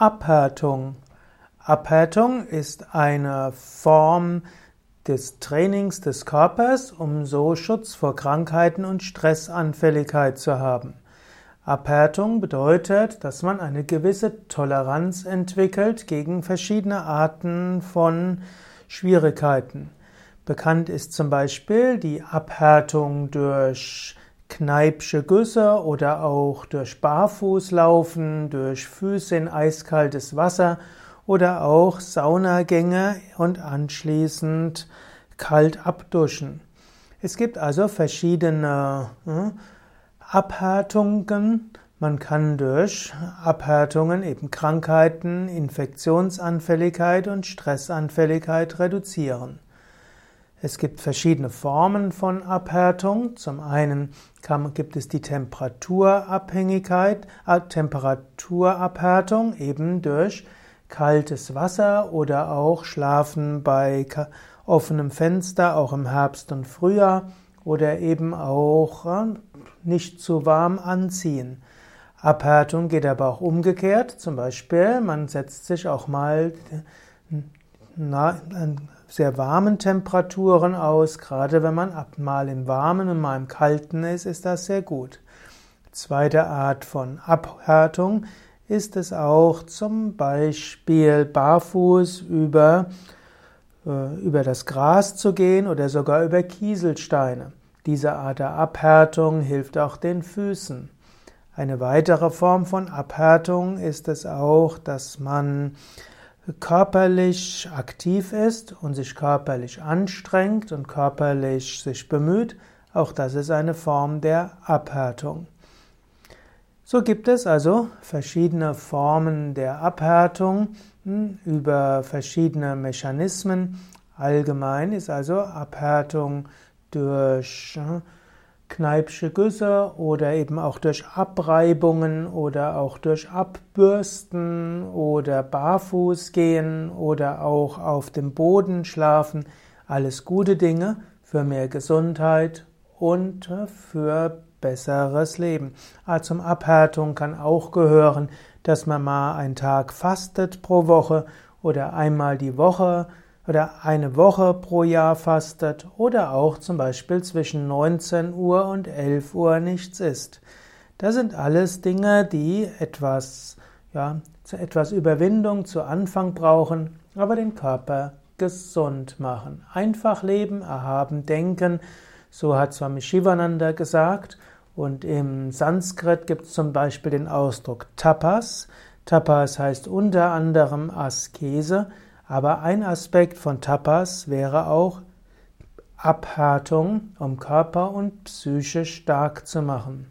Abhärtung. Abhärtung ist eine Form des Trainings des Körpers, um so Schutz vor Krankheiten und Stressanfälligkeit zu haben. Abhärtung bedeutet, dass man eine gewisse Toleranz entwickelt gegen verschiedene Arten von Schwierigkeiten. Bekannt ist zum Beispiel die Abhärtung durch Kneipsche Güsse oder auch durch Barfußlaufen, durch Füße in eiskaltes Wasser oder auch Saunagänge und anschließend kalt abduschen. Es gibt also verschiedene äh, Abhärtungen. Man kann durch Abhärtungen eben Krankheiten, Infektionsanfälligkeit und Stressanfälligkeit reduzieren. Es gibt verschiedene Formen von Abhärtung. Zum einen kann, gibt es die Temperaturabhängigkeit, äh, Temperaturabhärtung eben durch kaltes Wasser oder auch Schlafen bei offenem Fenster, auch im Herbst und Frühjahr oder eben auch äh, nicht zu warm anziehen. Abhärtung geht aber auch umgekehrt. Zum Beispiel, man setzt sich auch mal sehr warmen Temperaturen aus. Gerade wenn man mal im Warmen und mal im Kalten ist, ist das sehr gut. Zweite Art von Abhärtung ist es auch zum Beispiel barfuß über, äh, über das Gras zu gehen oder sogar über Kieselsteine. Diese Art der Abhärtung hilft auch den Füßen. Eine weitere Form von Abhärtung ist es auch, dass man körperlich aktiv ist und sich körperlich anstrengt und körperlich sich bemüht, auch das ist eine Form der Abhärtung. So gibt es also verschiedene Formen der Abhärtung hm, über verschiedene Mechanismen. Allgemein ist also Abhärtung durch hm, Kneipsche Güsse oder eben auch durch Abreibungen oder auch durch Abbürsten oder barfuß gehen oder auch auf dem Boden schlafen. Alles gute Dinge für mehr Gesundheit und für besseres Leben. Ah, zum Abhärtung kann auch gehören, dass man mal einen Tag fastet pro Woche oder einmal die Woche oder eine Woche pro Jahr fastet oder auch zum Beispiel zwischen 19 Uhr und 11 Uhr nichts isst. Das sind alles Dinge, die etwas, ja, etwas Überwindung zu Anfang brauchen, aber den Körper gesund machen. Einfach leben, erhaben denken, so hat Swami Shivananda gesagt. Und im Sanskrit gibt es zum Beispiel den Ausdruck Tapas. Tapas heißt unter anderem Askese. Aber ein Aspekt von Tapas wäre auch Abhärtung, um Körper und Psyche stark zu machen.